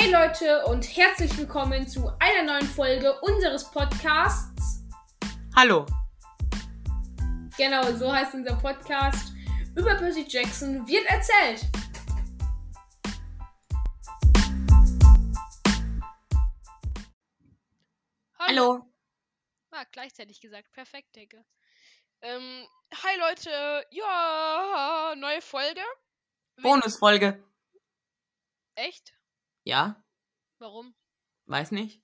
Hey Leute und herzlich willkommen zu einer neuen Folge unseres Podcasts. Hallo. Genau, so heißt unser Podcast. Über Percy Jackson wird erzählt. Hallo. Ah, gleichzeitig gesagt. Perfekt, Decke. Ähm, hi Leute. Ja, neue Folge. Bonusfolge. Echt? Ja, Warum? weiß nicht.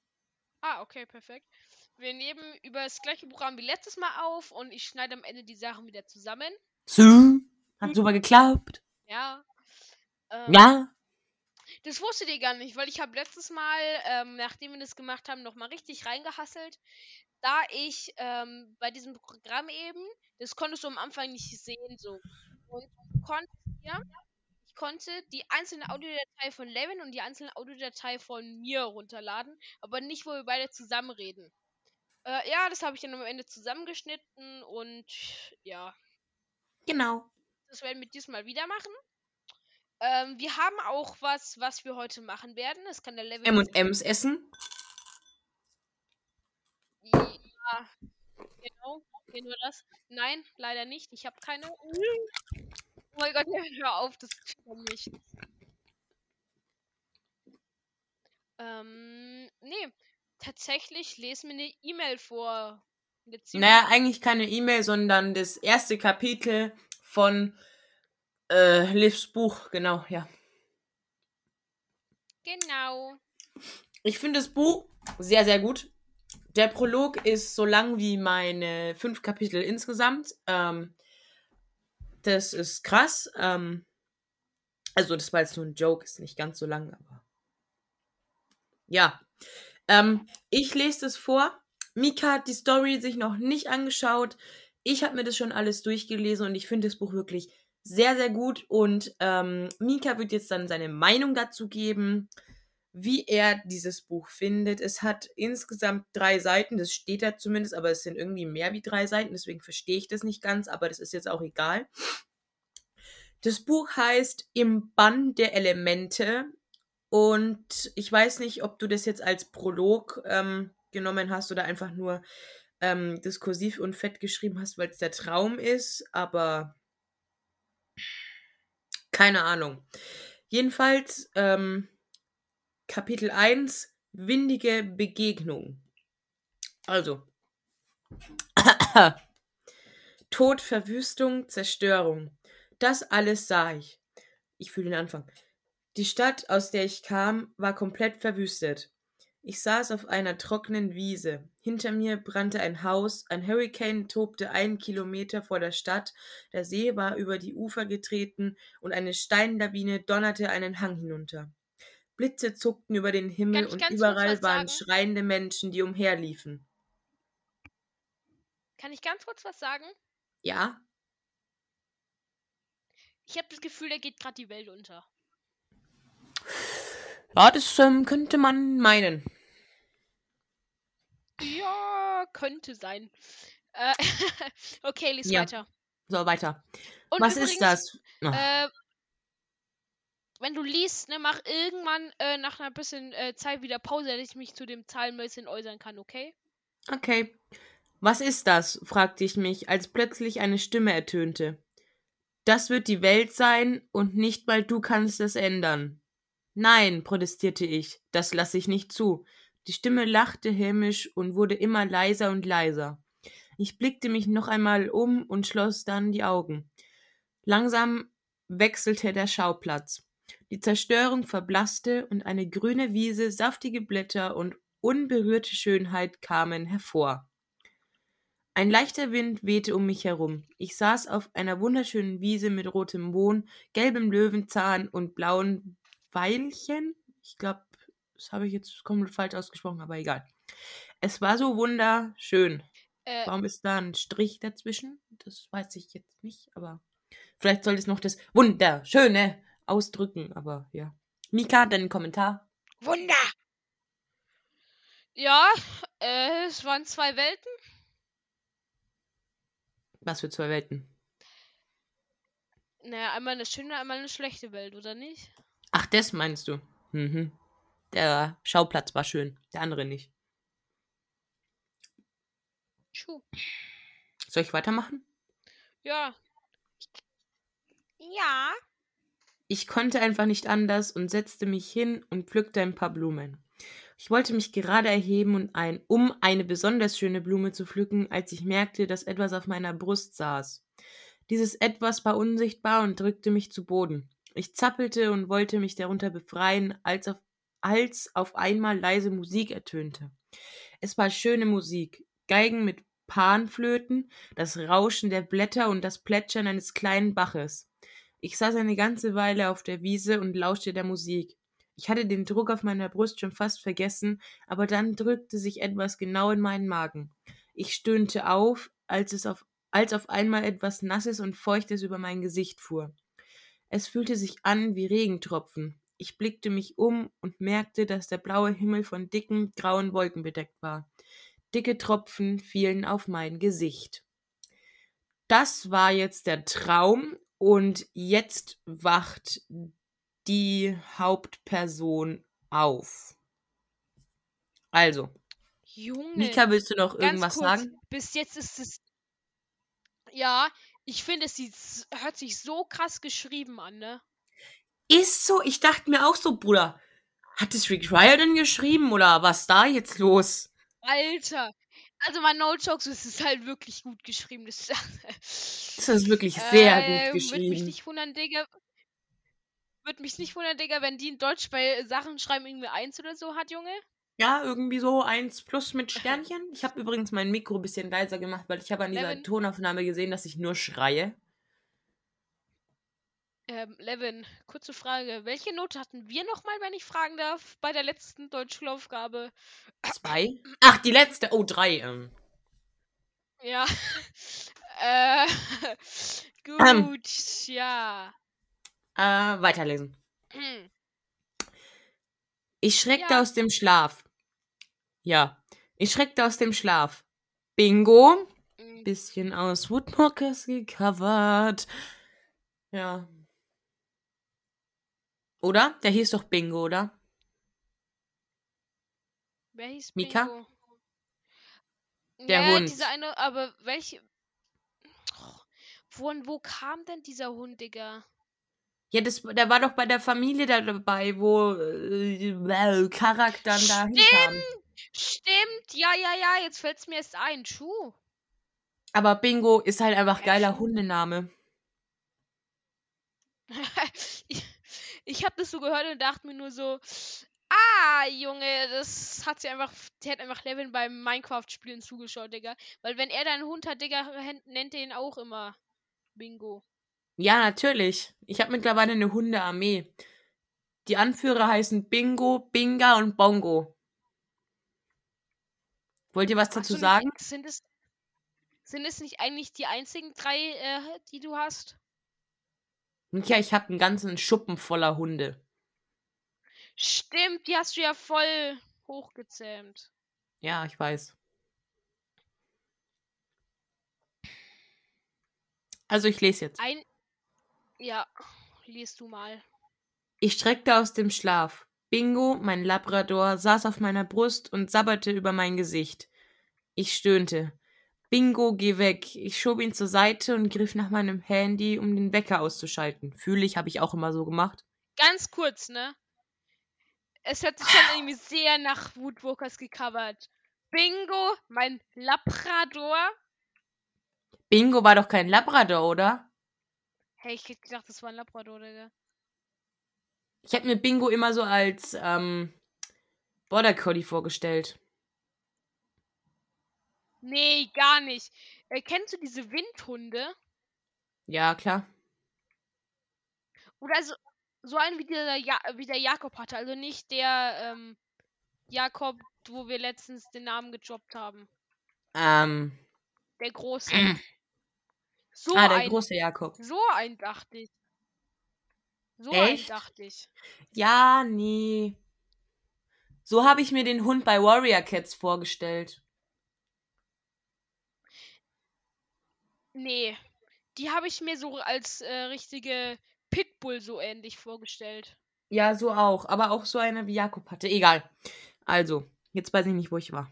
Ah, okay, perfekt. Wir nehmen über das gleiche Programm wie letztes Mal auf und ich schneide am Ende die Sachen wieder zusammen. So. Hat super geklappt. Ja. Ähm, Ja. Das wusstet ihr gar nicht, weil ich habe letztes Mal, ähm, nachdem wir das gemacht haben, nochmal richtig reingehasselt. Da ich ähm, bei diesem Programm eben, das konntest du am Anfang nicht sehen, so. Und du konntest ja, ich konnte die einzelne Audiodatei von Levin und die einzelne Audiodatei von mir runterladen, aber nicht, wo wir beide zusammen reden. Äh, ja, das habe ich dann am Ende zusammengeschnitten und ja, Genau. das werden wir diesmal wieder machen. Ähm, wir haben auch was, was wir heute machen werden. Das kann der Level. M&M's essen. Ja, genau. Kennen wir das? Nein, leider nicht. Ich habe keine. Oh mein Gott, hör auf, das kann nicht. Ähm, nee. Tatsächlich lesen wir eine E-Mail vor. Naja, eigentlich keine E-Mail, sondern das erste Kapitel von äh, Livs Buch. Genau, ja. Genau. Ich finde das Buch sehr, sehr gut. Der Prolog ist so lang wie meine fünf Kapitel insgesamt. Ähm, das ist krass. Ähm, also, das war jetzt nur ein Joke, ist nicht ganz so lang, aber. Ja. Ähm, ich lese das vor. Mika hat die Story sich noch nicht angeschaut. Ich habe mir das schon alles durchgelesen und ich finde das Buch wirklich sehr, sehr gut. Und ähm, Mika wird jetzt dann seine Meinung dazu geben wie er dieses Buch findet. Es hat insgesamt drei Seiten, das steht da zumindest, aber es sind irgendwie mehr wie drei Seiten, deswegen verstehe ich das nicht ganz, aber das ist jetzt auch egal. Das Buch heißt Im Bann der Elemente und ich weiß nicht, ob du das jetzt als Prolog ähm, genommen hast oder einfach nur ähm, diskursiv und fett geschrieben hast, weil es der Traum ist, aber keine Ahnung. Jedenfalls, ähm, Kapitel 1 Windige Begegnung. Also. Tod, Verwüstung, Zerstörung. Das alles sah ich. Ich fühle den Anfang. Die Stadt, aus der ich kam, war komplett verwüstet. Ich saß auf einer trockenen Wiese. Hinter mir brannte ein Haus, ein Hurricane tobte einen Kilometer vor der Stadt, der See war über die Ufer getreten und eine Steinlawine donnerte einen Hang hinunter. Blitze zuckten über den Himmel und überall waren sagen? schreiende Menschen, die umherliefen. Kann ich ganz kurz was sagen? Ja? Ich habe das Gefühl, da geht gerade die Welt unter. Ja, das ähm, könnte man meinen. Ja, könnte sein. Äh, okay, lies Ja. weiter. So, weiter. Und Was übrigens, ist das? Ah, Äh, wenn du liest, ne, mach irgendwann äh, nach einer bisschen äh, Zeit wieder Pause, dass ich mich zu dem Zahlen äußern kann, okay? okay. Was ist das? fragte ich mich, als plötzlich eine Stimme ertönte. Das wird die Welt sein und nicht mal du kannst es ändern. Nein, protestierte ich, das lasse ich nicht zu. Die Stimme lachte hämisch und wurde immer leiser und leiser. Ich blickte mich noch einmal um und schloss dann die Augen. Langsam wechselte der Schauplatz. Die Zerstörung verblasste und eine grüne Wiese, saftige Blätter und unberührte Schönheit kamen hervor. Ein leichter Wind wehte um mich herum. Ich saß auf einer wunderschönen Wiese mit rotem Mohn, gelbem Löwenzahn und blauen Veilchen. Ich glaube, das habe ich jetzt komplett falsch ausgesprochen, aber egal. Es war so wunderschön. Äh, Warum ist da ein Strich dazwischen? Das weiß ich jetzt nicht, aber vielleicht sollte es noch das Wunderschöne ausdrücken, aber ja. Mika, dein Kommentar? Wunder! Ja, äh, es waren zwei Welten. Was für zwei Welten? Naja, einmal eine schöne, einmal eine schlechte Welt, oder nicht? Ach, das meinst du? Mhm. der Schauplatz war schön, der andere nicht. Schuh. Soll ich weitermachen? Ja. Ja. Ich konnte einfach nicht anders und setzte mich hin und pflückte ein paar Blumen. Ich wollte mich gerade erheben, und ein, um eine besonders schöne Blume zu pflücken, als ich merkte, dass etwas auf meiner Brust saß. Dieses Etwas war unsichtbar und drückte mich zu Boden. Ich zappelte und wollte mich darunter befreien, als auf, als auf einmal leise Musik ertönte. Es war schöne Musik, Geigen mit Panflöten, das Rauschen der Blätter und das Plätschern eines kleinen Baches. Ich saß eine ganze Weile auf der Wiese und lauschte der Musik. Ich hatte den Druck auf meiner Brust schon fast vergessen, aber dann drückte sich etwas genau in meinen Magen. Ich stöhnte auf, als es auf, als auf einmal etwas Nasses und Feuchtes über mein Gesicht fuhr. Es fühlte sich an wie Regentropfen. Ich blickte mich um und merkte, dass der blaue Himmel von dicken, grauen Wolken bedeckt war. Dicke Tropfen fielen auf mein Gesicht. Das war jetzt der Traum und jetzt wacht die Hauptperson auf. Also, Junge. Mika, willst du noch irgendwas kurz, sagen? Bis jetzt ist es. Ja, ich finde, es sieht, hört sich so krass geschrieben an, ne? Ist so, ich dachte mir auch so, Bruder, hat es Rick Riordan geschrieben oder was da jetzt los? Alter. Also mal no jokes, es ist halt wirklich gut geschrieben. Das, Das ist wirklich sehr Ähm, gut Würde mich geschrieben. nicht wundern, Digga. Würde mich nicht wundern, Digga, wenn die in Deutsch bei Sachen schreiben irgendwie eins oder so hat, Junge. Ja, irgendwie so eins plus mit Sternchen. Ich habe übrigens mein Mikro ein bisschen leiser gemacht, weil ich habe an dieser Levin. Tonaufnahme gesehen, dass ich nur schreie. Ähm, Levin, kurze Frage. Welche Note hatten wir nochmal, wenn ich fragen darf, bei der letzten Deutschschulaufgabe? Zwei. Ach, die letzte. Oh, drei. Ähm. Ja. äh, Ähm. gut, ja. Äh, weiterlesen. Ich schreckte Ja. aus dem Schlaf. Ja. Ich schreckte aus dem Schlaf. Bingo. Mm, Bisschen aus Woodmockers gecovert. Ja. Oder? Der hieß doch Bingo, oder? Wer hieß Mika? Bingo? Der ja, Hund. Dieser eine, aber welche. Von wo kam denn dieser Hund, Digga? Ja, das, der war doch bei der Familie da dabei, wo äh, Karak dann da hinkam. Stimmt, ja, ja, ja, jetzt fällt's mir erst ein. Schuh. Aber Bingo ist halt einfach Ja, geiler schon. Hundename. ich ich habe das so gehört und dachte mir nur so, ah, Junge, das hat sie einfach, der hat einfach Levin beim Minecraft-Spielen zugeschaut, Digga. Weil wenn er deinen Hund hat, Digga, nennt er ihn auch immer Bingo. Ja, natürlich. Ich habe mittlerweile eine Hundearmee. Die Anführer heißen Bingo, Binga und Bongo. Wollt ihr was dazu sagen? Sind es sind es nicht eigentlich die einzigen drei, äh, die du hast? Ja, ich habe einen ganzen Schuppen voller Hunde. Stimmt, die hast du ja voll hochgezähmt. Ja, ich weiß. Also ich lese jetzt. Ein. Ja, liest du mal. Ich streckte aus dem Schlaf. Bingo, mein Labrador, saß auf meiner Brust und sabberte über mein Gesicht. Ich stöhnte. Bingo, geh weg. Ich schob ihn zur Seite und griff nach meinem Handy, um den Wecker auszuschalten. Fühle ich, habe ich auch immer so gemacht. Ganz kurz, ne? Es hört sich schon irgendwie sehr nach Woodwalkers gecovert. Bingo, mein Labrador. Bingo war doch kein Labrador, oder? Hey, ich hätte gedacht, das war ein Labrador, Digga. Ich hätte mir Bingo immer so als ähm, Border Collie vorgestellt. Nee, gar nicht. Äh, kennst du diese Windhunde? Ja, klar. Oder so, so einen wie der, ja wie der Jakob hatte. Also nicht der ähm, Jakob, wo wir letztens den Namen gedroppt haben. Ähm, Der große. So ah, der ein. große Jakob. So ein dachte ich. So Echt? ein dachte ich. Ja, nee. So habe ich mir den Hund bei Warrior Cats vorgestellt. Nee. Die habe ich mir so als äh, richtige Pitbull so ähnlich vorgestellt. Ja, so auch. Aber auch so eine wie Jakob hatte. Egal. Also, jetzt weiß ich nicht, wo ich war.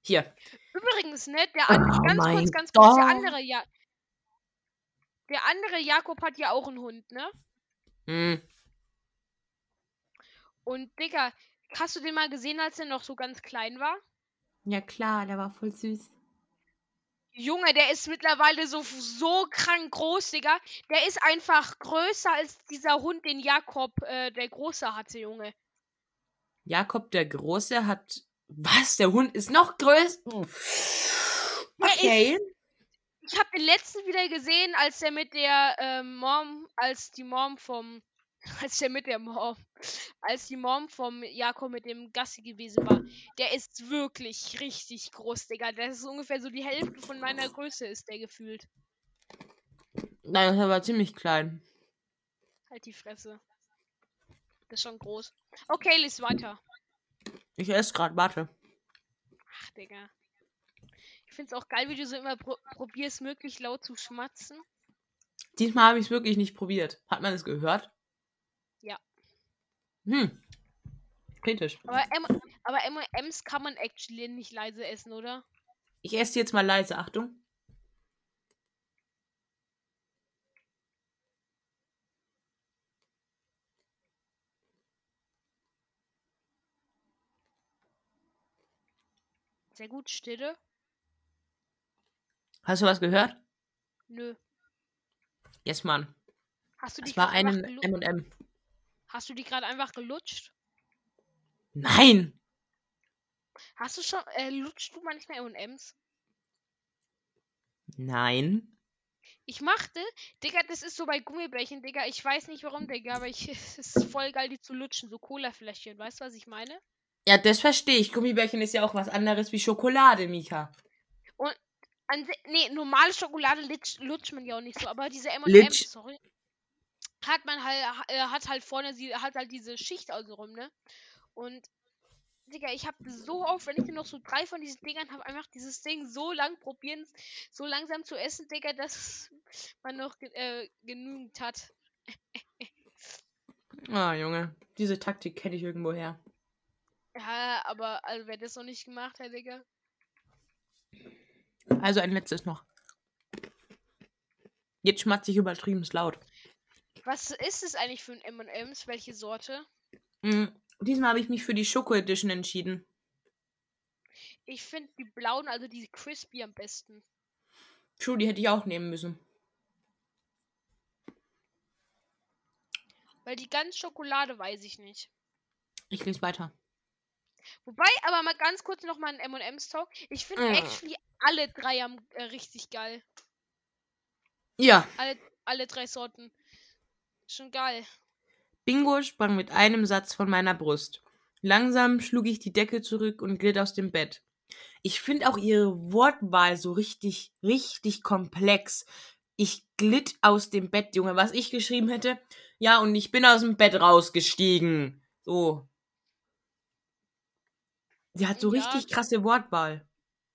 Hier. Übrigens, ne, der andere, Oh ganz mein kurz, ganz kurz, der andere, ja. Der andere Jakob hat ja auch einen Hund, ne? Hm. Und Digga, hast du den mal gesehen, als er noch so ganz klein war? Ja, klar, der war voll süß. Junge, der ist mittlerweile so, so krank groß, Digga. Der ist einfach größer als dieser Hund, den Jakob, äh, der Große hatte, Junge. Jakob der Große hat. Was? Der Hund ist noch größer? Der Okay. Ich habe den letzten wieder gesehen, als der mit der ähm, Mom, als die Mom vom, als der mit der Mom, als die Mom vom Jakob mit dem Gassi gewesen war. Der ist wirklich richtig groß, Digga. Der ist ungefähr so die Hälfte von meiner Größe, ist der gefühlt. Nein, das war ziemlich klein. Halt die Fresse. Das ist schon groß. Okay, lies weiter. Ich esse gerade, warte. Ach, Digga. Ich find's auch geil, wie du so immer pro probierst, möglichst laut zu schmatzen. Diesmal habe ich es wirklich nicht probiert. Hat man es gehört? Hm. Kritisch. Aber, M aber M&M's kann man actually nicht leise essen, oder? Ich esse jetzt mal leise, Achtung. Sehr gut, Stille. Hast du was gehört? Nö. Yes, Mann. Hast du die Das war gelu- M&M. Hast du die gerade einfach gelutscht? Nein! Hast du schon, äh, lutschst du manchmal M&M's? Nein. Ich machte, Digga, das ist so bei Gummibärchen, Digga. Ich weiß nicht warum, Digga, aber ich, es ist voll geil, die zu lutschen. So Colafläschchen, weißt du, was ich meine? Ja, das verstehe ich. Gummibärchen ist ja auch was anderes wie Schokolade, Mika. An si- nee, normale Schokolade lutscht, lutscht man ja auch nicht so, aber diese M&M's, sorry, hat man halt, ha- äh, hat halt vorne, sie hat halt diese Schicht außenrum, ne? Und, Digga, ich habe so oft, wenn ich nur noch so drei von diesen Dingern habe, einfach dieses Ding so lang probieren, so langsam zu essen, Digga, dass man noch äh, genügend hat. Ah, Junge. Diese Taktik kenne ich irgendwo her. Ja, aber, also, wer das noch nicht gemacht hat, Digga. Also ein letztes noch. Jetzt schmatze ich übertrieben laut. Was ist es eigentlich für ein M&M's? Welche Sorte? Mm, diesmal habe ich mich für die Schoko Edition entschieden. Ich finde die blauen, also die crispy am besten. True, die hätte ich auch nehmen müssen. Weil die ganz Schokolade weiß ich nicht. Ich lese weiter. Wobei, aber mal ganz kurz noch mal ein M&M's Talk. Ich finde Mm. actually alle drei am äh, richtig geil. Ja, Alle, alle drei Sorten. Schon geil. Bingo sprang mit einem Satz von meiner Brust. Langsam schlug ich die Decke zurück und glitt aus dem Bett. Ich finde auch ihre Wortwahl so richtig, richtig komplex. Ich glitt aus dem Bett, Junge. Was ich geschrieben hätte, ja, und ich bin aus dem Bett rausgestiegen. So. Sie hat so Ja, richtig krasse Wortwahl.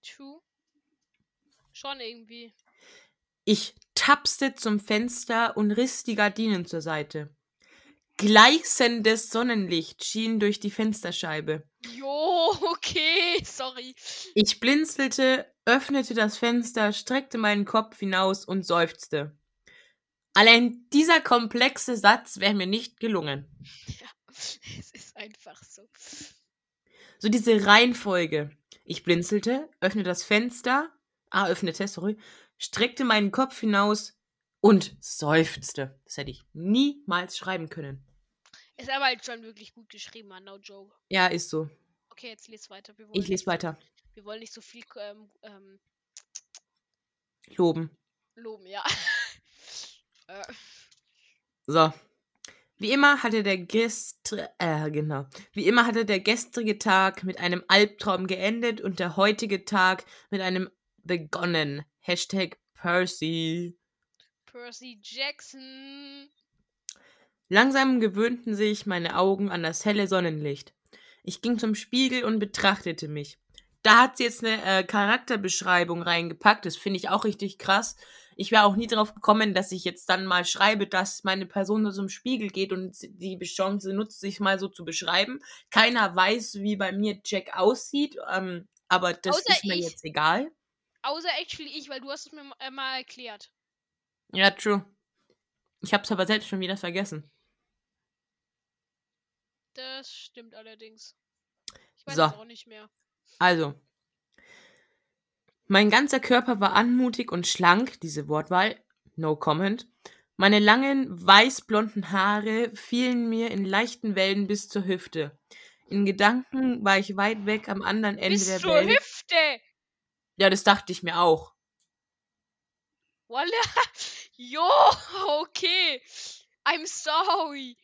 True. Schon irgendwie. Ich tapste zum Fenster und riss die Gardinen zur Seite. Gleißendes Sonnenlicht schien durch die Fensterscheibe. Jo, okay, sorry. Ich blinzelte, öffnete das Fenster, streckte meinen Kopf hinaus und seufzte. Allein dieser komplexe Satz wäre mir nicht gelungen. Es ist einfach so. So diese Reihenfolge. Ich blinzelte, öffnete das Fenster, ah, öffnete, sorry, streckte meinen Kopf hinaus und seufzte. Das hätte ich niemals schreiben können. Ist aber halt schon wirklich gut geschrieben, man, no joke. Ja, ist so. Okay, jetzt les weiter. Ich lese weiter. Wir wollen nicht so viel ähm, ähm, Loben. loben, ja. äh, So. Wie immer hatte der gestr äh, genau. Wie immer hatte der gestrige Tag mit einem Albtraum geendet und der heutige Tag mit einem begonnen. Hashtag Percy. Percy Jackson. Langsam gewöhnten sich meine Augen an das helle Sonnenlicht. Ich ging zum Spiegel und betrachtete mich. Da hat sie jetzt eine äh, Charakterbeschreibung reingepackt. Das finde ich auch richtig krass. ich wäre auch nie drauf gekommen, dass ich jetzt dann mal schreibe, dass meine Person so zum Spiegel geht und die Chance nutzt, sich mal so zu beschreiben. Keiner weiß, wie bei mir Jack aussieht, ähm, aber das Außer ist mir ich. jetzt egal. Außer actually ich, weil du hast es mir äh, mal erklärt. Ja, true. Ich hab's aber selbst schon wieder vergessen. Das stimmt allerdings. Ich weiß So. es auch nicht mehr. Also. Mein ganzer Körper war anmutig und schlank, diese Wortwahl, no comment. Meine langen, weißblonden Haare fielen mir in leichten Wellen bis zur Hüfte. In Gedanken war ich weit weg am anderen Ende Bis der zur Welt. Hüfte! Ja, das dachte ich mir auch. Voila! Jo, okay. I'm sorry.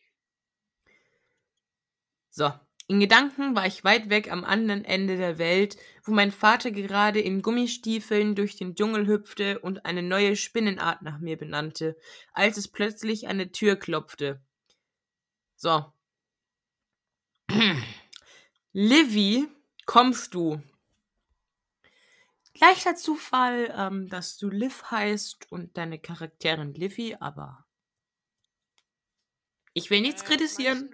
So. In Gedanken war ich weit weg am anderen Ende der Welt, wo mein Vater gerade in Gummistiefeln durch den Dschungel hüpfte und eine neue Spinnenart nach mir benannte, als es plötzlich an der Tür klopfte. So. Livy, kommst du? Leichter Zufall, ähm, dass du Liv heißt und deine Charakterin Livy, aber ich will nichts Äh, kritisieren.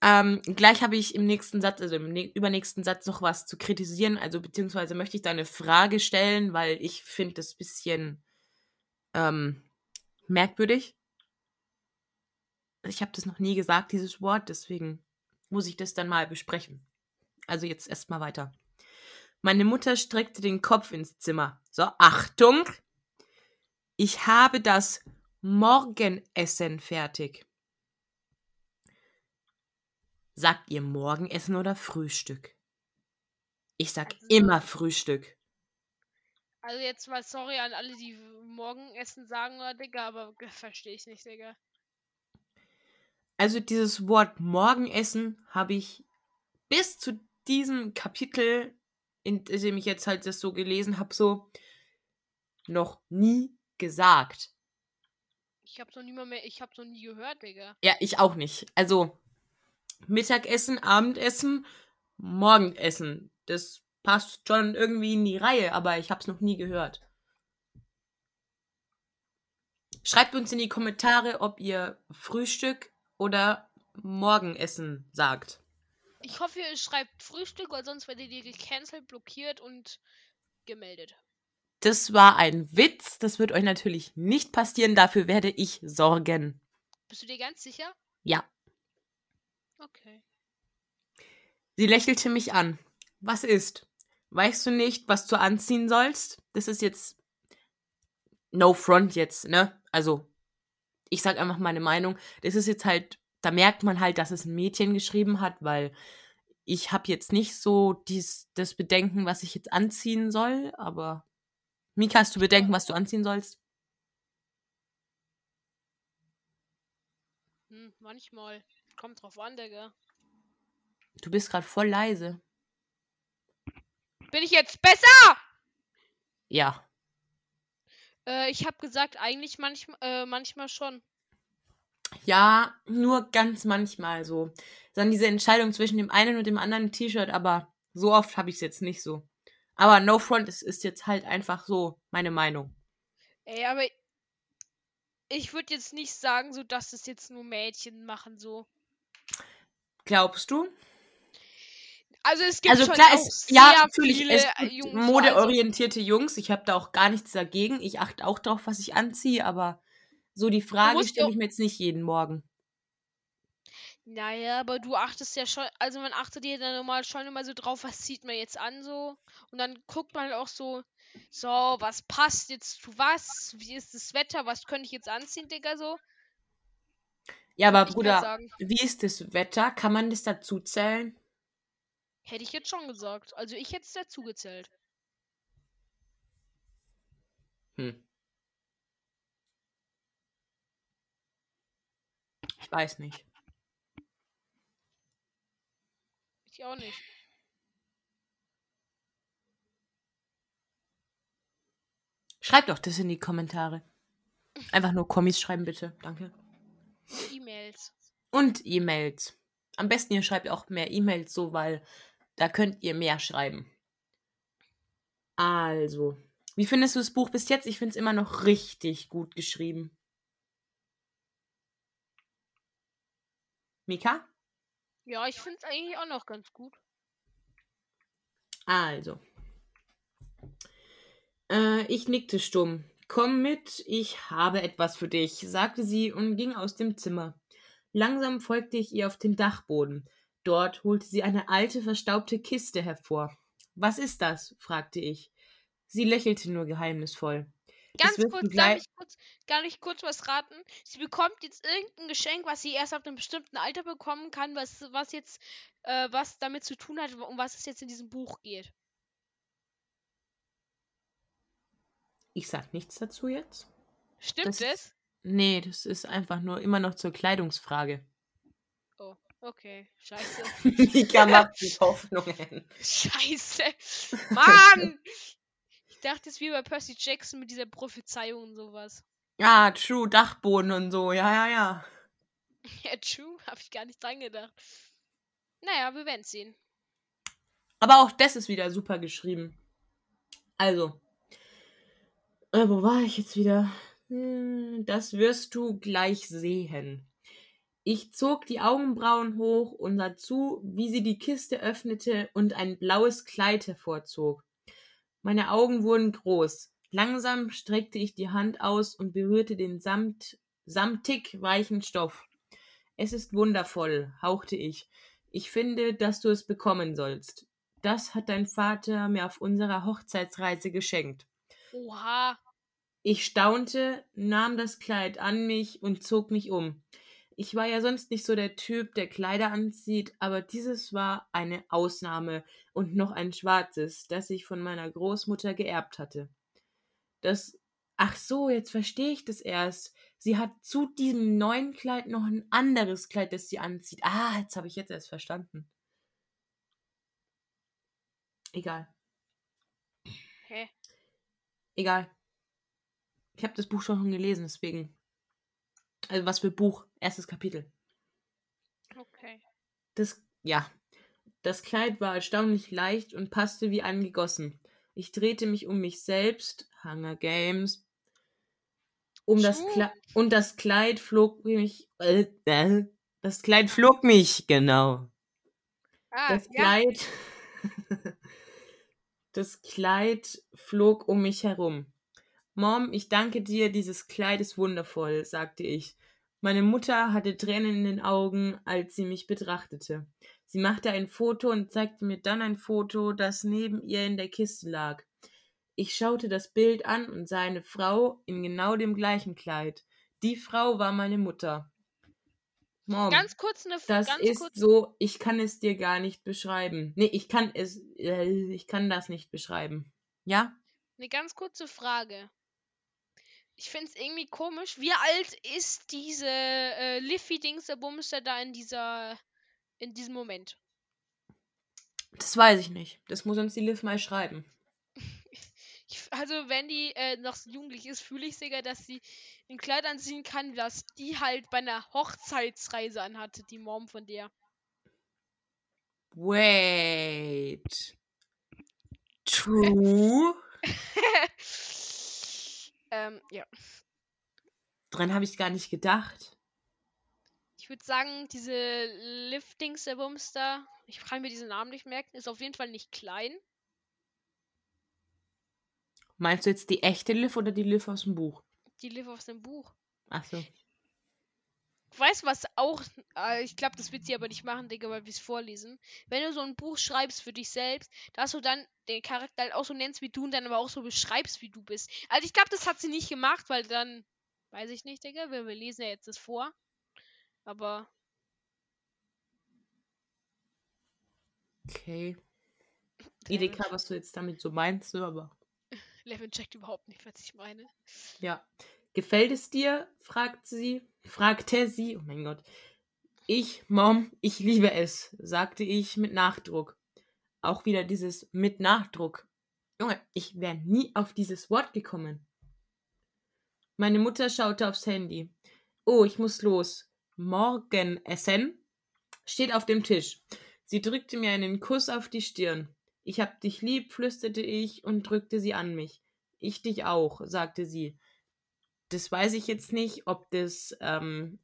Ähm, gleich habe ich im nächsten Satz, also im übernächsten Satz noch was zu kritisieren, also beziehungsweise möchte ich da eine Frage stellen, weil ich finde das bisschen ähm, merkwürdig. Ich habe das noch nie gesagt, dieses Wort, deswegen muss ich das dann mal besprechen. Also jetzt erstmal weiter. Meine Mutter streckte den Kopf ins Zimmer. So, Achtung! Ich habe das Morgenessen fertig. Sagt ihr Morgenessen oder Frühstück? Ich sag Also- immer Frühstück. Also jetzt mal sorry an alle, die morgen essen sagen, oder Digga, aber verstehe ich nicht, Digga. Also dieses Wort Morgenessen habe ich bis zu diesem Kapitel, in dem ich jetzt halt das so gelesen habe, so noch nie gesagt. Ich hab's noch nie mal mehr, ich hab's noch nie gehört, Digga. Ja, ich auch nicht. Also Mittagessen, Abendessen, Morgenessen. Das passt schon irgendwie in die Reihe, aber ich habe es noch nie gehört. Schreibt uns in die Kommentare, ob ihr Frühstück oder Morgenessen sagt. Ich hoffe, ihr schreibt Frühstück, weil sonst werdet ihr gecancelt, blockiert und gemeldet. Das war ein Witz. Das wird euch natürlich nicht passieren. Dafür werde ich sorgen. Bist du dir ganz sicher? Ja. Okay. Sie lächelte mich an. Was ist? Weißt du nicht, was du anziehen sollst? Das ist jetzt no front jetzt, ne? Also, ich sag einfach meine Meinung. Das ist jetzt halt, da merkt man halt, dass es ein Mädchen geschrieben hat, weil ich habe jetzt nicht so dies, das Bedenken, was ich jetzt anziehen soll, aber Mika, hast du Bedenken, was du anziehen sollst? Hm, manchmal. Kommt drauf an, Digga. Du bist gerade voll leise. Bin ich jetzt besser? Ja. Äh, ich habe gesagt, eigentlich manchmal, äh, manchmal schon. Ja, nur ganz manchmal so. Dann diese Entscheidung zwischen dem einen und dem anderen T-Shirt, aber so oft habe ich es jetzt nicht so. Aber No Front ist, ist jetzt halt einfach so meine Meinung. Ey, aber ich würde jetzt nicht sagen, so dass es jetzt nur Mädchen machen so. Glaubst du? Also es gibt Also schon klar, es, ja, natürlich, viele äh, Jungs, so, also, modeorientierte Jungs. Ich habe da auch gar nichts dagegen. Ich achte auch drauf, was ich anziehe, aber so die Frage stelle ich mir jetzt nicht jeden Morgen. Naja, aber du achtest ja schon, also man achtet ja dann normal schon immer so drauf, was zieht man jetzt an so. Und dann guckt man halt auch so, so, was passt jetzt zu was? Wie ist das Wetter? Was könnte ich jetzt anziehen, Digga, so? Ja, aber Bruder, wie ist das Wetter? Kann man das dazu zählen? hätte ich jetzt schon gesagt. Also ich hätte es dazu gezählt. Hm. Ich weiß nicht. Ich auch nicht. Schreibt doch das in die Kommentare. Einfach nur Kommis schreiben, bitte. Danke. E-Mails. Und E-Mails. Am besten ihr schreibt auch mehr E-Mails so, weil da könnt ihr mehr schreiben. Also, wie findest du das Buch bis jetzt? Ich finde es immer noch richtig gut geschrieben. Mika? Ja, ich finde es eigentlich auch noch ganz gut. Also. Äh, ich nickte stumm. Komm mit, ich habe etwas für dich, sagte sie und ging aus dem Zimmer. Langsam folgte ich ihr auf den Dachboden. Dort holte sie eine alte, verstaubte Kiste hervor. Was ist das? fragte ich. Sie lächelte nur geheimnisvoll. Ganz kurz, darf ich kurz, gar nicht kurz was raten? Sie bekommt jetzt irgendein Geschenk, was sie erst ab einem bestimmten Alter bekommen kann, was, was jetzt, äh, was damit zu tun hat, um was es jetzt in diesem Buch geht. Ich sag nichts dazu jetzt. Stimmt Das ist- Nee, das ist einfach nur immer noch zur Kleidungsfrage. Oh, okay. Scheiße. Mika macht sich Hoffnungen. Scheiße. Mann! Ich dachte, es wie bei Percy Jackson mit dieser Prophezeiung und sowas. Ja, true, Dachboden und so. Ja, ja, ja. Ja, true. Hab ich gar nicht dran gedacht. Naja, wir werden sehen. Aber auch das ist wieder super geschrieben. Also. Äh, wo war ich jetzt wieder? Hm, Das wirst du gleich sehen. Ich zog die Augenbrauen hoch und sah zu, wie sie die Kiste öffnete und ein blaues Kleid hervorzog. Meine Augen wurden groß. Langsam streckte ich die Hand aus und berührte den samt, samtig weichen Stoff. Es ist wundervoll, hauchte ich. Ich finde, dass du es bekommen sollst. Das hat dein Vater mir auf unserer Hochzeitsreise geschenkt. Oha. Ich staunte, nahm das Kleid an mich und zog mich um. Ich war ja sonst nicht so der Typ, der Kleider anzieht, aber dieses war eine Ausnahme und noch ein schwarzes, das ich von meiner Großmutter geerbt hatte. Das. Ach so, jetzt verstehe ich das erst. Sie hat zu diesem neuen Kleid noch ein anderes Kleid, das sie anzieht. Ah, jetzt habe ich jetzt erst verstanden. Egal. Hä? Egal. Ich habe das Buch schon gelesen, deswegen. Also was für Buch? Erstes Kapitel. Okay. Das, ja. Das Kleid war erstaunlich leicht und passte wie angegossen. Ich drehte mich um mich selbst, Hunger Games, um das und das Kleid flog mich, äh, äh, das Kleid flog mich, genau. Ah, Das ja. Kleid, das Kleid flog um mich herum. Mom, ich danke dir, dieses Kleid ist wundervoll, sagte ich. Meine Mutter hatte Tränen in den Augen, als sie mich betrachtete. Sie machte ein Foto und zeigte mir dann ein Foto, das neben ihr in der Kiste lag. Ich schaute das Bild an und sah eine Frau in genau dem gleichen Kleid. Die Frau war meine Mutter. Mom, Ganz kurz eine das ist so, ich kann es dir gar nicht beschreiben. Nee, ich kann es, äh, ich kann das nicht beschreiben. Ja? Eine ganz kurze Frage. Ich finde es irgendwie komisch. Wie alt ist diese äh, Liffy-Dings-Bumster da in dieser. in diesem Moment? Das weiß ich nicht. Das muss uns die Liv mal schreiben. Ich, also, wenn die äh, noch so jugendlich ist, fühle ich sogar, dass sie ein Kleid anziehen kann, das die halt bei einer Hochzeitsreise anhatte, die Mom von der. Wait. True? ähm, ja. Dran habe ich gar nicht gedacht. Ich würde sagen, diese Liftings-Bumster, ich kann mir diesen Namen nicht merken, ist auf jeden Fall nicht klein. Meinst du jetzt die echte Liv oder die Liv aus dem Buch? Die Liv aus dem Buch. Ach so. Weißt du, was auch. Äh, ich glaube, das wird sie aber nicht machen, Digga, weil wir es vorlesen. Wenn du so ein Buch schreibst für dich selbst, dass du dann den Charakter halt auch so nennst wie du und dann aber auch so beschreibst, wie du bist. Also ich glaube, das hat sie nicht gemacht, weil dann. Weiß ich nicht, Digga. Wir, wir lesen ja jetzt das vor. Aber. Okay. Edeka, was du jetzt damit so meinst, so, aber. Levin checkt überhaupt nicht, was ich meine. Ja. Gefällt es dir? fragt sie. Fragte sie. Oh mein Gott. Ich, Mom, ich liebe es, sagte ich mit Nachdruck. Auch wieder dieses mit Nachdruck. Junge, ich wäre nie auf dieses Wort gekommen. Meine Mutter schaute aufs Handy. Oh, ich muss los. Morgen essen? Steht auf dem Tisch. Sie drückte mir einen Kuss auf die Stirn. Ich hab dich lieb, flüsterte ich und drückte sie an mich. Ich dich auch, sagte sie. Das weiß ich jetzt nicht, ob das ähm,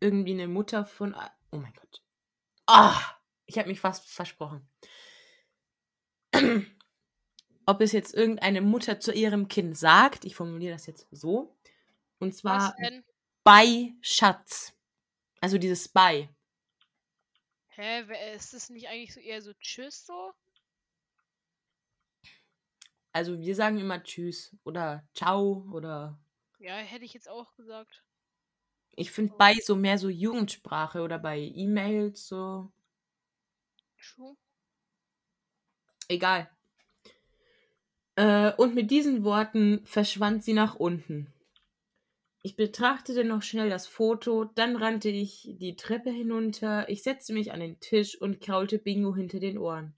irgendwie eine Mutter von. Oh mein Gott. Ah! Ich habe mich fast versprochen. ob es jetzt irgendeine Mutter zu ihrem Kind sagt, ich formuliere das jetzt so, und zwar bei Schatz. Also dieses bei. Hä, ist das nicht eigentlich so eher so Tschüss so? Also wir sagen immer Tschüss oder Ciao oder. Ja, hätte ich jetzt auch gesagt. Ich finde bei so mehr so Jugendsprache oder bei E-Mails so. True. Egal. Äh, und mit diesen Worten verschwand sie nach unten. Ich betrachtete noch schnell das Foto, dann rannte ich die Treppe hinunter, ich setzte mich an den Tisch und kraulte Bingo hinter den Ohren.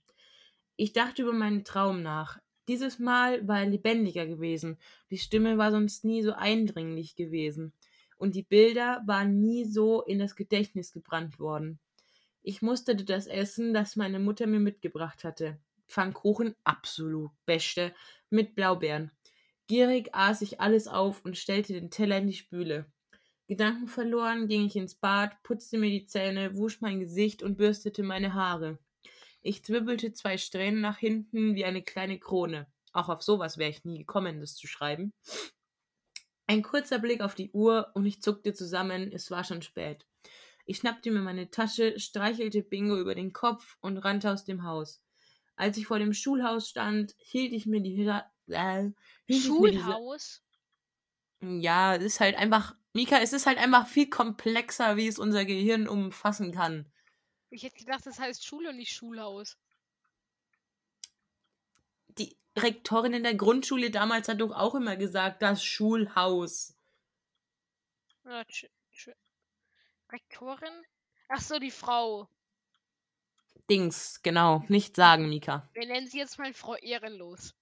Ich dachte über meinen Traum nach. Dieses Mal war er lebendiger gewesen, die Stimme war sonst nie so eindringlich gewesen, und die Bilder waren nie so in das Gedächtnis gebrannt worden. Ich musterte das Essen, das meine Mutter mir mitgebracht hatte. Pfannkuchen absolut beste mit Blaubeeren. Gierig aß ich alles auf und stellte den Teller in die Spüle. Gedankenverloren ging ich ins Bad, putzte mir die Zähne, wusch mein Gesicht und bürstete meine Haare. Ich zwibbelte zwei Strähnen nach hinten wie eine kleine Krone. Auch auf sowas wäre ich nie gekommen, das zu schreiben. Ein kurzer Blick auf die Uhr und ich zuckte zusammen, es war schon spät. Ich schnappte mir meine Tasche, streichelte Bingo über den Kopf und rannte aus dem Haus. Als ich vor dem Schulhaus stand, hielt ich mir die äh, Schulhaus? Ja, es ist halt einfach. Mika, es ist halt einfach viel komplexer, wie es unser Gehirn umfassen kann. Ich hätte gedacht, das heißt Schule und nicht Schulhaus. Die Rektorin in der Grundschule damals hat doch auch immer gesagt, das Schulhaus. Ja, Rektorin? Ach so, die Frau. Dings, genau. Nicht sagen, Mika. Wir nennen sie jetzt mal Frau Ehrenlos.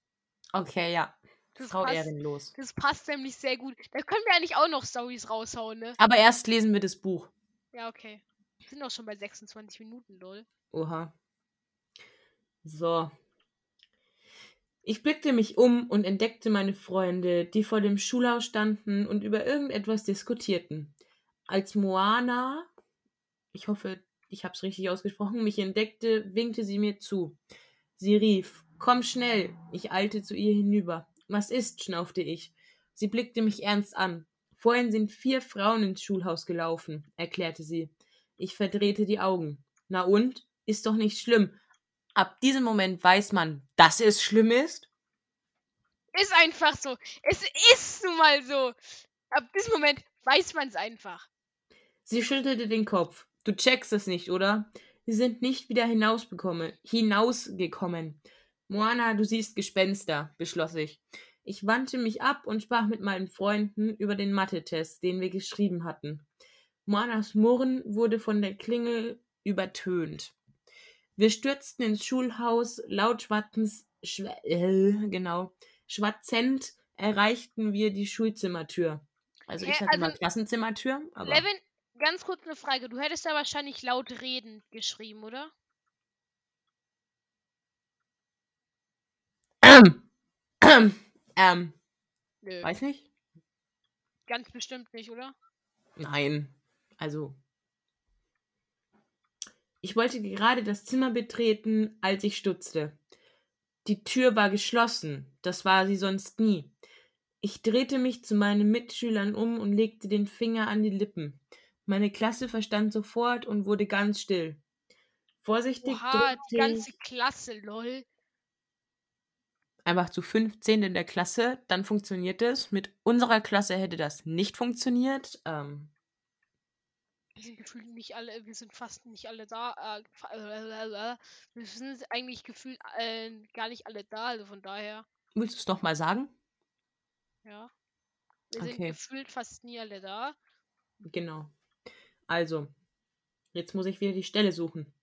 Okay, ja. Das Frau passt, Ehrenlos. Das passt nämlich sehr gut. Da können wir eigentlich auch noch Stories raushauen, ne? Aber erst lesen wir das Buch. Ja, okay. Wir sind auch schon bei 26 Minuten, lol. Oha. So. Ich blickte mich um und entdeckte meine Freunde, die vor dem Schulhaus standen und über irgendetwas diskutierten. Als Moana, ich hoffe, ich habe es richtig ausgesprochen, mich entdeckte, winkte sie mir zu. Sie rief, Komm schnell! Ich eilte zu ihr hinüber. Was ist? schnaufte ich. Sie blickte mich ernst an. Vorhin sind vier Frauen ins Schulhaus gelaufen, erklärte sie. Ich verdrehte die Augen. Na und? Ist doch nicht schlimm. Ab diesem Moment weiß man, dass es schlimm ist. Ist einfach so. Es ist nun mal so. Ab diesem Moment weiß man es einfach. Sie schüttelte den Kopf. Du checkst es nicht, oder? Sie sind nicht wieder hinausgekommen. Moana, du siehst Gespenster, beschloss ich. Ich wandte mich ab und sprach mit meinen Freunden über den Mathe-Test, den wir geschrieben hatten. Moanas Murren wurde von der Klingel übertönt. Wir stürzten ins Schulhaus, laut schwatzens, schw äh, genau, schwatzend erreichten wir die Schulzimmertür. Also ich hatte also, mal Klassenzimmertür, aber... Levin, ganz kurz eine Frage. Du hättest da wahrscheinlich laut reden geschrieben, oder? Ähm. Ähm. ähm. Weiß nicht. Ganz bestimmt nicht, oder? Nein. Also. Ich wollte gerade das Zimmer betreten, als ich stutzte. Die Tür war geschlossen. Das war sie sonst nie. Ich drehte mich zu meinen Mitschülern um und legte den Finger an die Lippen. Meine Klasse verstand sofort und wurde ganz still. Vorsichtig. Oha, die ganze Klasse, lol einfach zu 15 in der Klasse, dann funktioniert es. Mit unserer Klasse hätte das nicht funktioniert. Ähm, wir sind gefühlt nicht alle, wir sind fast nicht alle da. Äh, äh, wir sind eigentlich gefühlt äh, gar nicht alle da, also von daher. Willst du es nochmal sagen? Ja. Wir okay. sind gefühlt fast nie alle da. Genau. Also, jetzt muss ich wieder die Stelle suchen.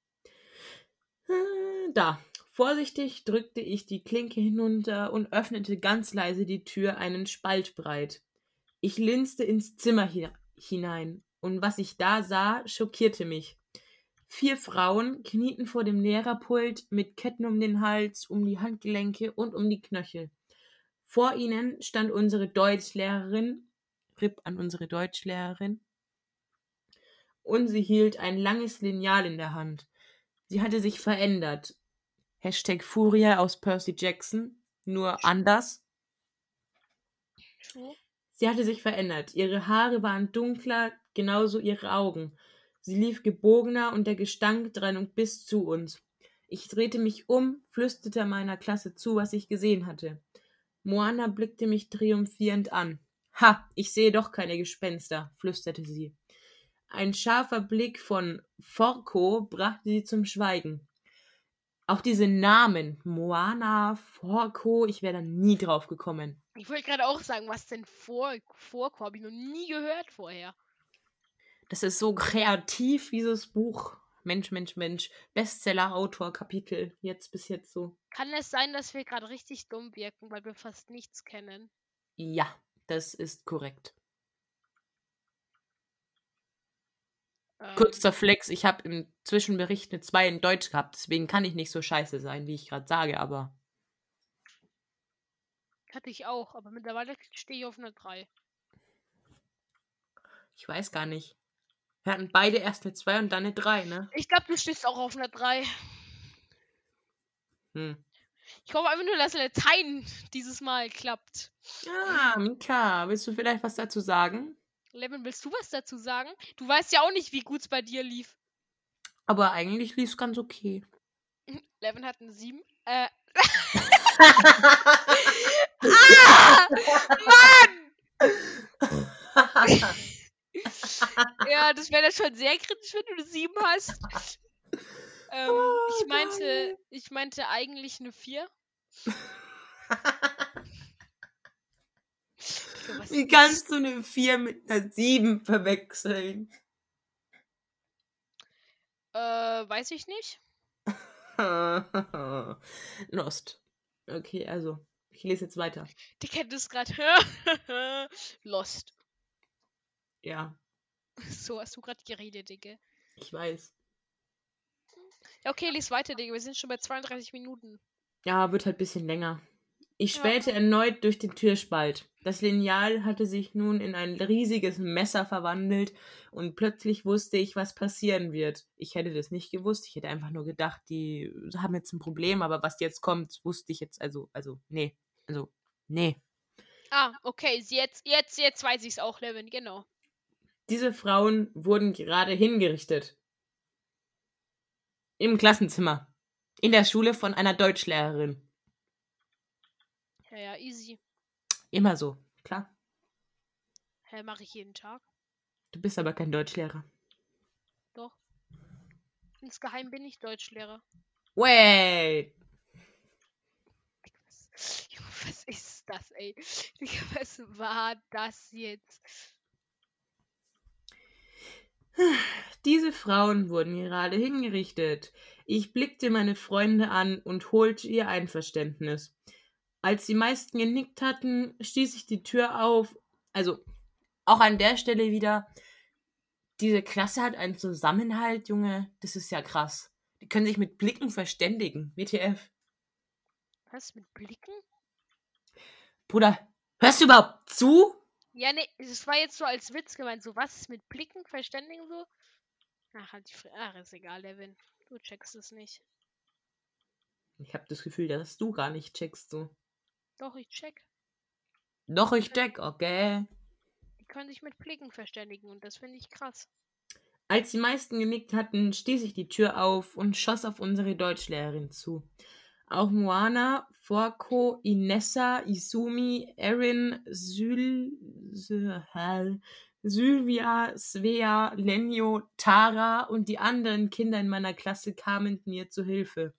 Da. Vorsichtig drückte ich die Klinke hinunter und öffnete ganz leise die Tür einen Spalt breit. Ich linste ins Zimmer hinein, und was ich da sah, schockierte mich. Vier Frauen knieten vor dem Lehrerpult mit Ketten um den Hals, um die Handgelenke und um die Knöchel. Vor ihnen stand unsere Deutschlehrerin, Rip an unsere Deutschlehrerin, und sie hielt ein langes Lineal in der Hand. Sie hatte sich verändert. Hashtag Furia aus Percy Jackson, nur anders. True. Sie hatte sich verändert. Ihre Haare waren dunkler, genauso ihre Augen. Sie lief gebogener und der Gestank drang bis zu uns. Ich drehte mich um, flüsterte meiner Klasse zu, was ich gesehen hatte. Moana blickte mich triumphierend an. Ha, ich sehe doch keine Gespenster, flüsterte sie. Ein scharfer Blick von Forco brachte sie zum Schweigen. Auch diese Namen, Moana, Forco, ich wäre da nie drauf gekommen. Ich wollte gerade auch sagen, was denn vor, Vorko? Habe ich noch nie gehört vorher. Das ist so kreativ, dieses Buch. Mensch, Mensch, Mensch. Bestseller-Autor-Kapitel. Jetzt bis jetzt so. Kann es sein, dass wir gerade richtig dumm wirken, weil wir fast nichts kennen? Ja, das ist korrekt. Ähm, Kurzer Flex, ich habe im Zwischenbericht eine 2 in Deutsch gehabt, deswegen kann ich nicht so scheiße sein, wie ich gerade sage, aber hatte ich auch, aber mittlerweile stehe ich auf einer 3. ich weiß gar nicht. Wir hatten beide erst eine 2 und dann eine 3, ne? Ich glaube, du stehst auch auf einer 3. Hm. Ich hoffe einfach nur, dass Latein dieses Mal klappt. Ja, Mika, willst du vielleicht was dazu sagen? Levin, willst du was dazu sagen? Du weißt ja auch nicht, wie gut es bei dir lief. Aber eigentlich lief es ganz okay. Levin hat eine 7. Äh. ah! Mann! ja, das wäre dann schon sehr kritisch, wenn du eine 7 hast. Ähm, Oh, ich meinte, ich meinte eigentlich eine 4. Digga, was Wie kannst du eine 4 mit einer 7 verwechseln? Äh, weiß ich nicht. Lost. Okay, also, ich lese jetzt weiter. Die kennt es gerade. Lost. Ja, So hast du gerade geredet, Digga. ich weiß. Ja, okay, lies weiter, Digga. Wir sind schon bei 32 Minuten. Ja, wird halt ein bisschen länger. Ich Ja. spähte erneut durch den Türspalt. Das Lineal hatte sich nun in ein riesiges Messer verwandelt und plötzlich wusste ich, was passieren wird. Ich hätte das nicht gewusst. Ich hätte einfach nur gedacht, die haben jetzt ein Problem, aber was jetzt kommt, wusste ich jetzt, also, also, nee. Also, nee. Ah, okay. Jetzt, jetzt, jetzt weiß ich's auch, Levin. Genau. Diese Frauen wurden gerade hingerichtet. Im Klassenzimmer. In der Schule von einer Deutschlehrerin. Ja, ja, easy. Immer so, klar. Hä, mache ich jeden Tag. Du bist aber kein Deutschlehrer. Doch. Insgeheim bin ich Deutschlehrer. Wait. Was, Junge, was ist das, ey? Was war das jetzt? Diese Frauen wurden gerade hingerichtet. Ich blickte meine Freunde an und holte ihr Einverständnis. Als die meisten genickt hatten, stieß ich die Tür auf. Also, auch an der Stelle wieder, diese Klasse hat einen Zusammenhalt, Junge. Das ist ja krass. Die können sich mit Blicken verständigen. WTF. Was mit Blicken? Bruder, hörst du überhaupt zu? Ja, nee, das war jetzt so als Witz gemeint. So, was ist mit Blicken verständigen so? Ach, halt die Fre Ach, ist egal, Levin. Du checkst es nicht. Ich habe das Gefühl, dass du gar nicht checkst so. Doch, ich check. Doch, ich check, okay. Die können sich mit Blicken verständigen und das finde ich krass. Als die meisten genickt hatten, stieß ich die Tür auf und schoss auf unsere Deutschlehrerin zu. Auch Moana, Forko, Inessa, Isumi, Erin, Syl? Sylvia, Svea, Lenjo, Tara und die anderen Kinder in meiner Klasse kamen mir zu Hilfe.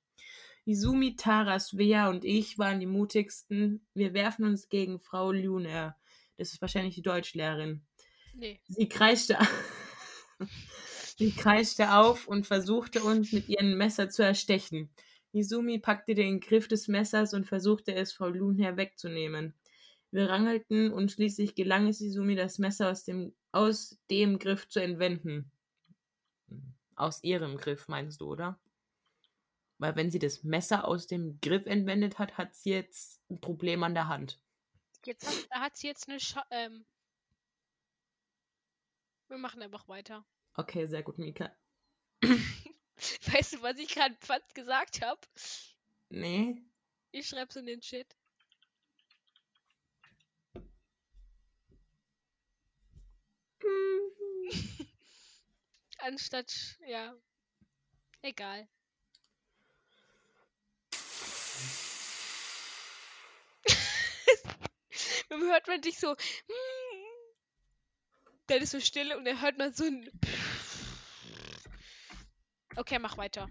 Isumi, Tara, Svea und ich waren die mutigsten. Wir werfen uns gegen Frau Luner. Das ist wahrscheinlich die Deutschlehrerin. Nee. Sie kreischte, sie kreischte auf und versuchte uns mit ihrem Messer zu erstechen. Izumi packte den Griff des Messers und versuchte es Frau Lunher wegzunehmen. Wir rangelten und schließlich gelang es Izumi, das Messer aus dem, aus dem Griff zu entwenden. aus ihrem Griff, meinst du, oder? Weil wenn sie das Messer aus dem Griff entwendet hat, hat sie jetzt ein Problem an der Hand. Jetzt hat, hat sie jetzt eine Scha ähm, Wir machen einfach weiter. Okay, sehr gut, Mika. weißt du, was ich gerade fast gesagt habe? Nee. Ich schreib's in den Chat. Anstatt, ja. Egal. Dann hört man dich so. Dann ist so still und dann hört man so ein. Okay, mach weiter.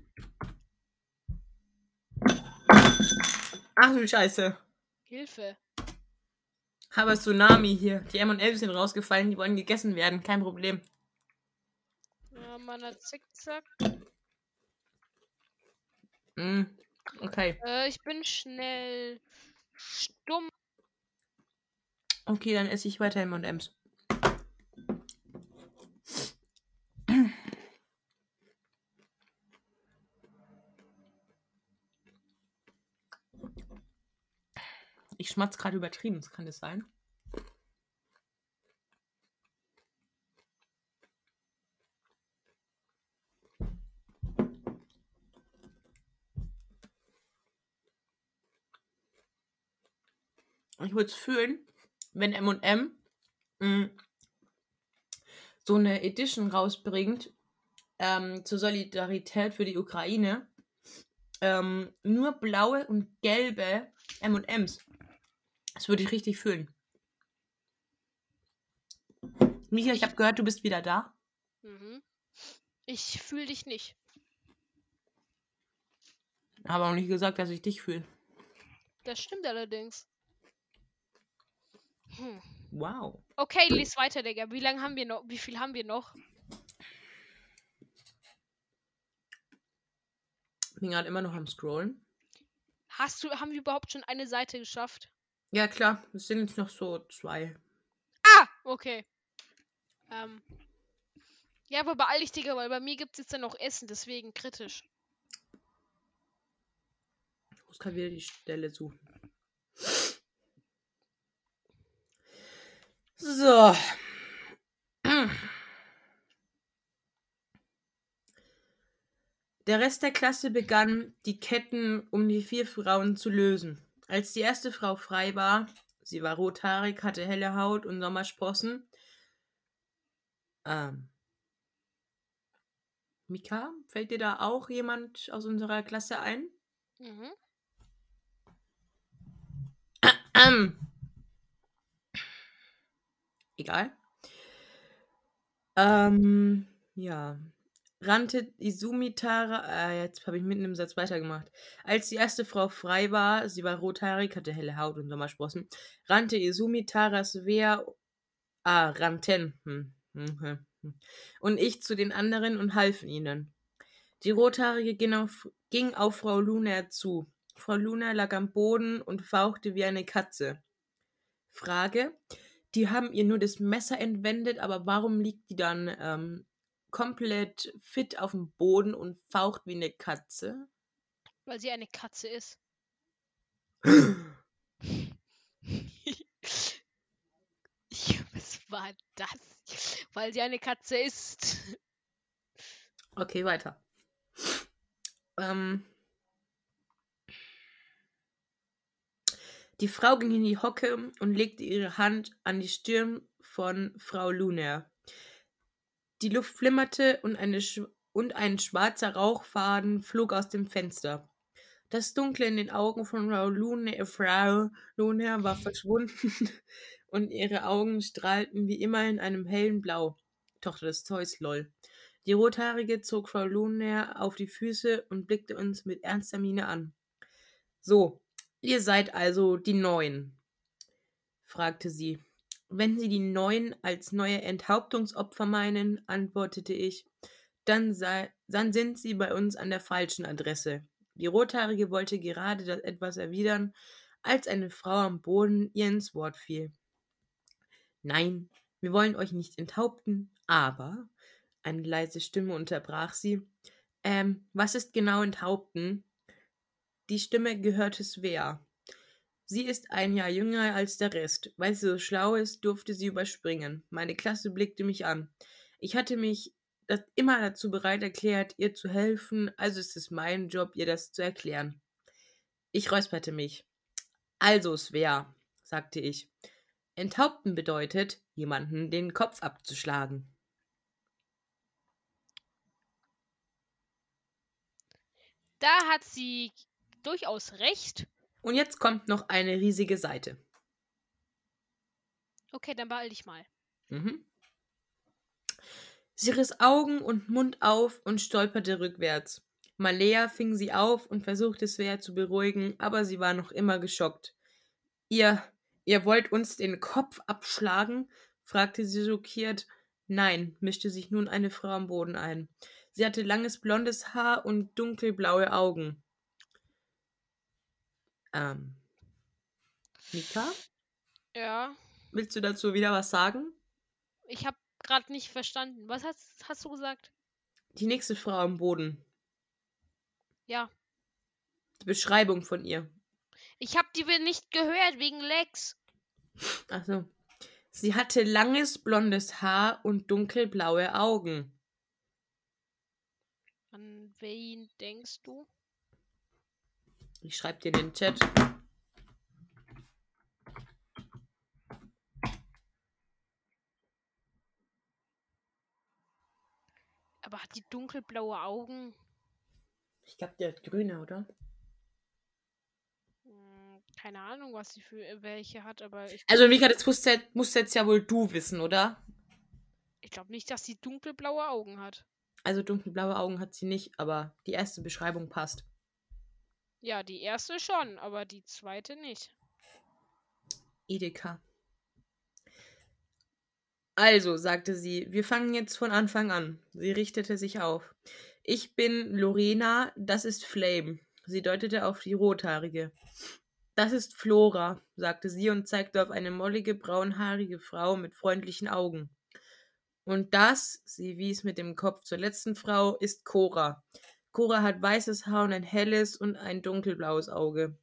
Ach du Scheiße. Hilfe. Aber Tsunami hier. Die M&M's sind rausgefallen, die wollen gegessen werden. Kein Problem. Ja, meiner Zickzack. Mm, okay. Äh, ich bin schnell stumm. Okay, dann esse ich weiter M&M's. Ich schmatz gerade übertrieben, das kann das sein? Ich würde es fühlen, wenn M&M so eine Edition rausbringt ähm, zur Solidarität für die Ukraine. Ähm, nur blaue und gelbe M&Ms. Das würde ich richtig fühlen. Micha, ich habe gehört, du bist wieder da. Mhm. Ich fühle dich nicht. Habe auch nicht gesagt, dass ich dich fühle. Das stimmt allerdings. Hm. Wow. Okay, lies weiter, Digga. Wie lange haben wir noch? Wie viel haben wir noch? Bin gerade immer noch am Scrollen. Hast du, haben wir überhaupt schon eine Seite geschafft? Ja, klar. Es sind jetzt noch so zwei. Ah! Okay. Ähm. Ja, aber beeil dich, Digga, weil bei mir gibt es jetzt dann noch Essen, deswegen kritisch. Ich muss gerade wieder die Stelle suchen. So. Der Rest der Klasse begann, die Ketten um die vier Frauen zu lösen. Als die erste Frau frei war, sie war rothaarig, hatte helle Haut und Sommersprossen. Ähm. Mika, fällt dir da auch jemand aus unserer Klasse ein? Mhm. Ähm. Egal. Ähm, ja. Rannte Izumi Tara. Äh, jetzt habe ich mitten im Satz weitergemacht. Als die erste Frau frei war, sie war rothaarig, hatte helle Haut und Sommersprossen, rannte Izumi Taras Wehr. Ah, rannten. Hm, hm, hm, hm. Und ich zu den anderen und halfen ihnen. Die Rothaarige ging auf, ging auf Frau Luna zu. Frau Luna lag am Boden und fauchte wie eine Katze. Frage. Die haben ihr nur das Messer entwendet, aber warum liegt die dann ähm, komplett fit auf dem Boden und faucht wie eine Katze? Weil sie eine Katze ist. ja, was war das? Weil sie eine Katze ist. Okay, weiter. Ähm. Die Frau ging in die Hocke und legte ihre Hand an die Stirn von Frau Luner. Die Luft flimmerte und, eine und ein schwarzer Rauchfaden flog aus dem Fenster. Das Dunkle in den Augen von Frau Luner, Frau Luner war verschwunden und ihre Augen strahlten wie immer in einem hellen Blau. Tochter des Zeus, lol. Die Rothaarige zog Frau Luner auf die Füße und blickte uns mit ernster Miene an. So, ihr seid also die Neuen, fragte sie. Wenn Sie die Neuen als neue Enthauptungsopfer meinen, antwortete ich, dann, sei, dann sind Sie bei uns an der falschen Adresse. Die Rothaarige wollte gerade das etwas erwidern, als eine Frau am Boden ihr ins Wort fiel. Nein, wir wollen euch nicht enthaupten, aber Eine leise Stimme unterbrach sie. Ähm, was ist genau enthaupten? Die Stimme gehörte Svea. Sie ist ein Jahr jünger als der Rest. Weil sie so schlau ist, durfte sie überspringen. Meine Klasse blickte mich an. Ich hatte mich immer dazu bereit erklärt, ihr zu helfen, also ist es mein Job, ihr das zu erklären. Ich räusperte mich. Also, Svea, sagte ich. Enthaupten bedeutet, jemanden den Kopf abzuschlagen. Da hat sie durchaus recht. Und jetzt kommt noch eine riesige Seite. Okay, dann beeil dich mal. Mhm. Sie riss Augen und Mund auf und stolperte rückwärts. Malea fing sie auf und versuchte Svea zu beruhigen, aber sie war noch immer geschockt. Ihr, ihr wollt uns den Kopf abschlagen? fragte sie schockiert. Nein, mischte sich nun eine Frau am Boden ein. Sie hatte langes blondes Haar und dunkelblaue Augen. Ähm. Mika? Ja. Willst du dazu wieder was sagen? Ich habe gerade nicht verstanden. Was hast, hast du gesagt? Die nächste Frau am Boden. Ja. Die Beschreibung von ihr. Ich habe die nicht gehört wegen Lex. Achso. Sie hatte langes blondes Haar und dunkelblaue Augen. An wen denkst du? Ich schreibe dir in den Chat. Aber hat die dunkelblaue Augen? Ich glaube, die hat grüne, oder? Hm, keine Ahnung, was sie für äh, welche hat, aber ich. Also, Mika, das musst, jetzt, musst jetzt ja wohl du wissen, oder? Ich glaube nicht, dass sie dunkelblaue Augen hat. Also, dunkelblaue Augen hat sie nicht, aber die erste Beschreibung passt. Ja, die erste schon, aber die zweite nicht. Edeka. Also, sagte sie, wir fangen jetzt von Anfang an. Sie richtete sich auf. Ich bin Lorena, das ist Flame. Sie deutete auf die Rothaarige. Das ist Flora, sagte sie und zeigte auf eine mollige, braunhaarige Frau mit freundlichen Augen. Und das, sie wies mit dem Kopf zur letzten Frau, ist Cora. Cora hat weißes Haar und ein helles und ein dunkelblaues Auge.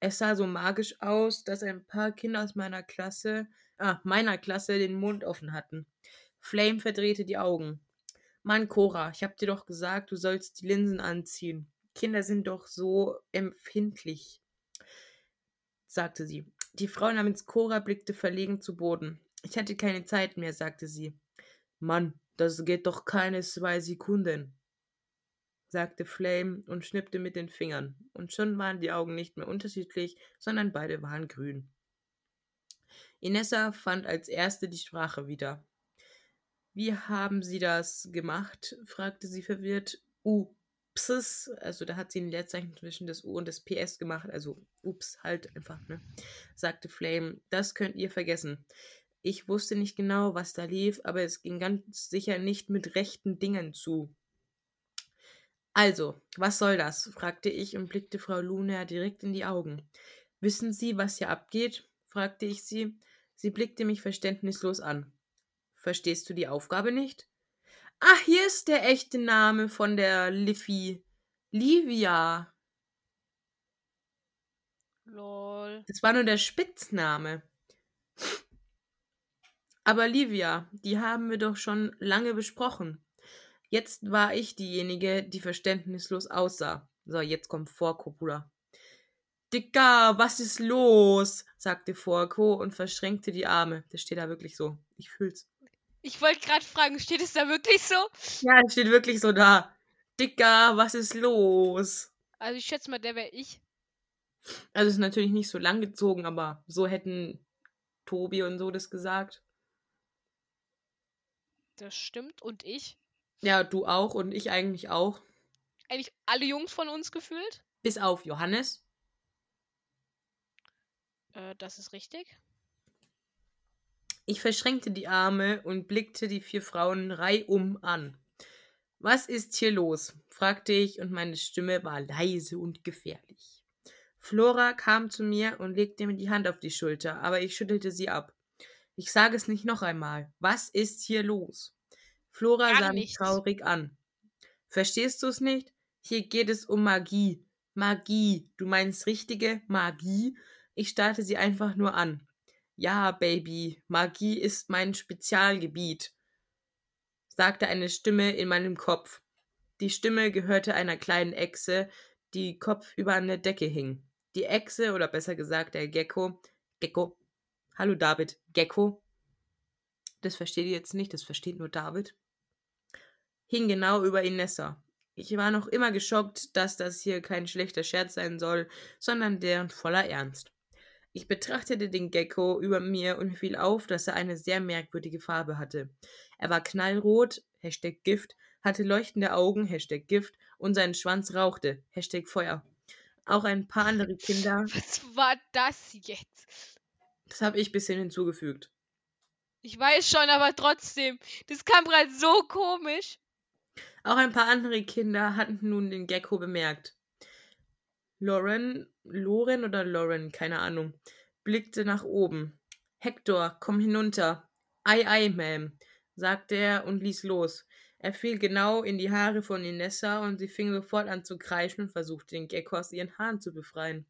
Es sah so magisch aus, dass ein paar Kinder aus meiner Klasse ah, meiner Klasse den Mund offen hatten. Flame verdrehte die Augen. Mann, Cora, ich hab dir doch gesagt, du sollst die Linsen anziehen. Kinder sind doch so empfindlich, sagte sie. Die Frau namens Cora blickte verlegen zu Boden. Ich hatte keine Zeit mehr, sagte sie. Mann, das geht doch keine zwei Sekunden, sagte Flame und schnippte mit den Fingern. Und schon waren die Augen nicht mehr unterschiedlich, sondern beide waren grün. Inessa fand als erste die Sprache wieder. Wie haben Sie das gemacht? fragte sie verwirrt. Ups, also da hat sie ein Leerzeichen zwischen das U und das PS gemacht, also ups, halt einfach, ne? sagte Flame. Das könnt ihr vergessen. Ich wusste nicht genau, was da lief, aber es ging ganz sicher nicht mit rechten Dingen zu. Also, was soll das? fragte ich und blickte Frau Luna direkt in die Augen. Wissen Sie, was hier abgeht? fragte ich sie. Sie blickte mich verständnislos an. Verstehst du die Aufgabe nicht? Ach, hier ist der echte Name von der Liffy. Livia. Lol. Das war nur der Spitzname. Aber Livia, die haben wir doch schon lange besprochen. Jetzt war ich diejenige, die verständnislos aussah. So, jetzt kommt Vorkopula. Dicker, was ist los? sagte Forko und verschränkte die Arme. Das steht da wirklich so. Ich fühl's. Ich wollte gerade fragen, steht es da wirklich so? Ja, es steht wirklich so da. Dicker, was ist los? Also ich schätze mal, der wäre ich. Also es ist natürlich nicht so lang gezogen, aber so hätten Tobi und so das gesagt. Das stimmt. Und ich? Ja, du auch und ich eigentlich auch. Eigentlich alle Jungs von uns gefühlt? Bis auf Johannes. Äh, das ist richtig. Ich verschränkte die Arme und blickte die vier Frauen reihum an. Was ist hier los? fragte ich, und meine Stimme war leise und gefährlich. Flora kam zu mir und legte mir die Hand auf die Schulter, aber ich schüttelte sie ab. Ich sage es nicht noch einmal. Was ist hier los? Flora sah mich traurig an. Verstehst du es nicht? Hier geht es um Magie. Magie. Du meinst richtige Magie? Ich starrte sie einfach nur an. Ja, Baby, Magie ist mein Spezialgebiet, sagte eine Stimme in meinem Kopf. Die Stimme gehörte einer kleinen Echse, die kopfüber an der Decke hing. Die Echse, oder besser gesagt der Gecko, Gecko, hallo David, Gecko, das versteht ihr jetzt nicht, das versteht nur David, hing genau über Inessa. Ich war noch immer geschockt, dass das hier kein schlechter Scherz sein soll, sondern deren voller Ernst. Ich betrachtete den Gecko über mir und fiel auf, dass er eine sehr merkwürdige Farbe hatte. Er war knallrot, Hashtag Gift, hatte leuchtende Augen, Hashtag Gift, und sein Schwanz rauchte, Hashtag Feuer. Auch ein paar andere Kinder, Was war das jetzt? das habe ich bisschen hinzugefügt. Ich weiß schon, aber trotzdem. Das kam gerade so komisch. Auch ein paar andere Kinder hatten nun den Gecko bemerkt. Lauren, Loren oder Lauren, keine Ahnung, blickte nach oben. Hector, komm hinunter. Ei, ei, Ma'am, sagte er und ließ los. Er fiel genau in die Haare von Inessa und sie fing sofort an zu kreischen und versuchte den Gecko aus ihren Haaren zu befreien.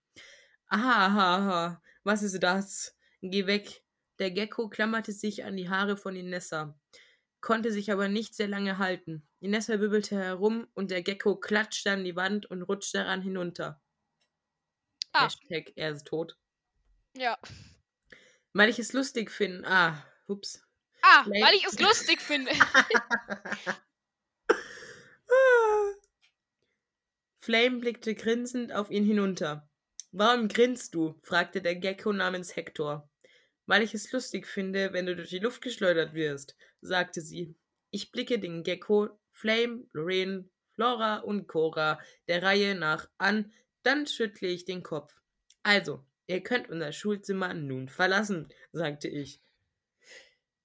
Aha, aha, aha, was ist das? Geh weg. Der Gecko klammerte sich an die Haare von Inessa konnte sich aber nicht sehr lange halten. Inessa wirbelte herum und der Gecko klatschte an die Wand und rutschte daran hinunter. Ah, Hashtag, er ist tot. ja. Weil ich es lustig finde. Ah, ups. Ah, Vielleicht- weil ich es lustig finde. Flame blickte grinsend auf ihn hinunter. Warum grinst du? fragte der Gecko namens Hector. Weil ich es lustig finde, wenn du durch die Luft geschleudert wirst, sagte sie. Ich blicke den Gecko, Flame, Lorraine, Flora und Cora der Reihe nach an, dann schüttle ich den Kopf. Also, ihr könnt unser Schulzimmer nun verlassen, sagte ich.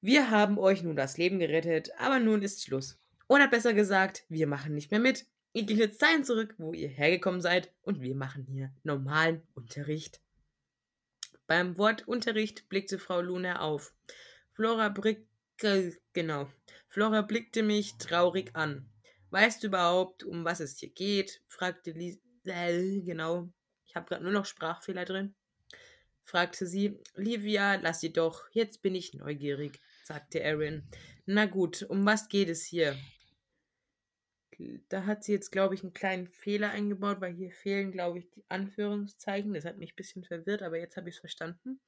Wir haben euch nun das Leben gerettet, aber nun ist Schluss. Oder besser gesagt, wir machen nicht mehr mit. Ihr geht jetzt dahin zurück, wo ihr hergekommen seid, und wir machen hier normalen Unterricht. Beim Wort Unterricht blickte Frau Luna auf. Flora blickte, genau. Flora blickte mich traurig an. Weißt du überhaupt, um was es hier geht? fragte Lisa. Äh, genau. Ich habe gerade nur noch Sprachfehler drin. fragte sie. Livia, lass sie doch. Jetzt bin ich neugierig, sagte Erin. Na gut, um was geht es hier? Da hat sie jetzt, glaube ich, einen kleinen Fehler eingebaut, weil hier fehlen, glaube ich, die Anführungszeichen. Das hat mich ein bisschen verwirrt, aber jetzt habe ich es verstanden.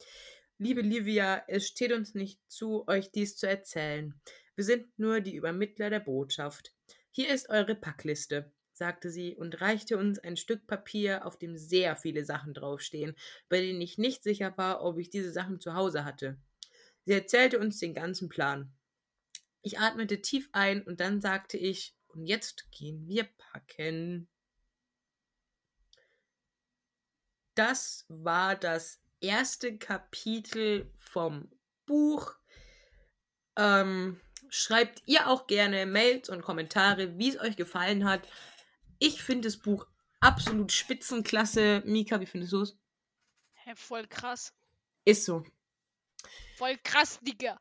Liebe Livia, es steht uns nicht zu, euch dies zu erzählen. Wir sind nur die Übermittler der Botschaft. Hier ist eure Packliste, sagte sie und reichte uns ein Stück Papier, auf dem sehr viele Sachen draufstehen, bei denen ich nicht sicher war, ob ich diese Sachen zu Hause hatte. Sie erzählte uns den ganzen Plan. Ich atmete tief ein und dann sagte ich, und jetzt gehen wir packen. Das war das erste Kapitel vom Buch. Ähm, schreibt ihr auch gerne Mails und Kommentare, wie es euch gefallen hat. Ich finde das Buch absolut spitzenklasse. Mika, wie findest du es? Hä, voll krass. Ist so. Voll krass, Digga.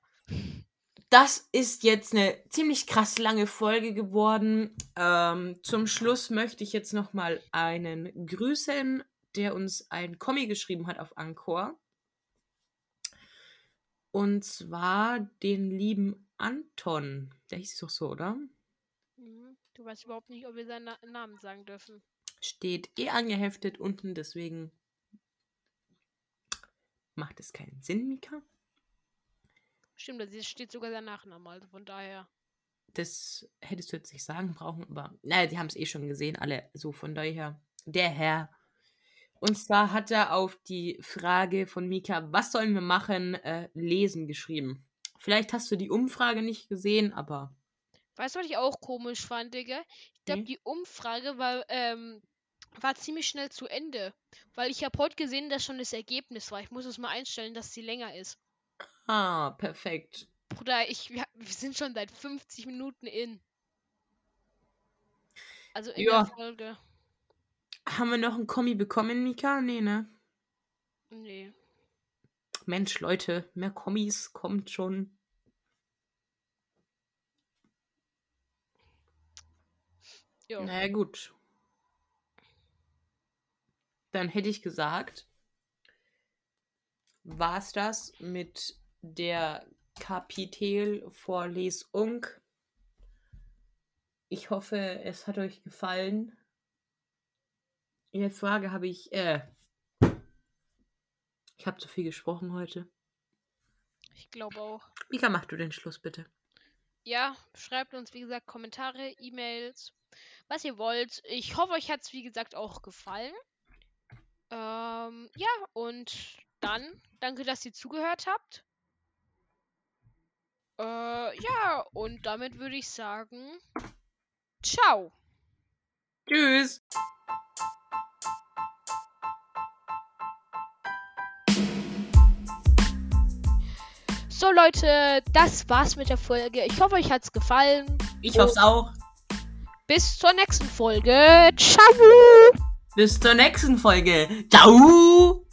Das ist jetzt eine ziemlich krass lange Folge geworden. Ähm, zum Schluss möchte ich jetzt noch mal einen grüßen, der uns ein Kommi geschrieben hat auf Anchor. Und zwar den lieben Anton. Der hieß doch so, oder? Mhm. Du weißt überhaupt nicht, ob wir seinen Na Namen sagen dürfen. Steht eh angeheftet unten, deswegen macht es keinen Sinn, Mika. Stimmt, da steht sogar sein Nachname, also von daher. Das hättest du jetzt nicht sagen brauchen, aber naja, die haben es eh schon gesehen, alle. So von daher, der Herr. Und zwar hat er auf die Frage von Mika, was sollen wir machen, äh, lesen geschrieben. Vielleicht hast du die Umfrage nicht gesehen, aber Weißt du, was ich auch komisch fand, Digga? Ich glaube, Nee. die Umfrage war, ähm, war ziemlich schnell zu Ende. Weil ich habe heute gesehen, dass schon das Ergebnis war. Ich muss es mal einstellen, dass sie länger ist. ah, perfekt. Bruder, ich, wir, wir sind schon seit 50 Minuten in. Also in Ja. der Folge. Haben wir noch einen Kommi bekommen, Mika? Nee, ne? Nee. Mensch, Leute, mehr Kommis kommt schon. Ja. Naja, gut. Dann hätte ich gesagt, war's das mit der Kapitelvorlesung. Ich hoffe, es hat euch gefallen. In der Frage habe ich, äh, ich habe zu viel gesprochen heute. Ich glaube auch. Mika, mach du den Schluss bitte. Ja, schreibt uns, wie gesagt, Kommentare, E-Mails, was ihr wollt. Ich hoffe, euch hat es, wie gesagt, auch gefallen. Ähm, ja, und dann danke, dass ihr zugehört habt. Äh, ja, und damit würde ich sagen, ciao. Tschüss. So, Leute, das war's mit der Folge. Ich hoffe, euch hat's gefallen. Ich hoffe es auch. Bis zur nächsten Folge. Ciao. Bis zur nächsten Folge. Ciao.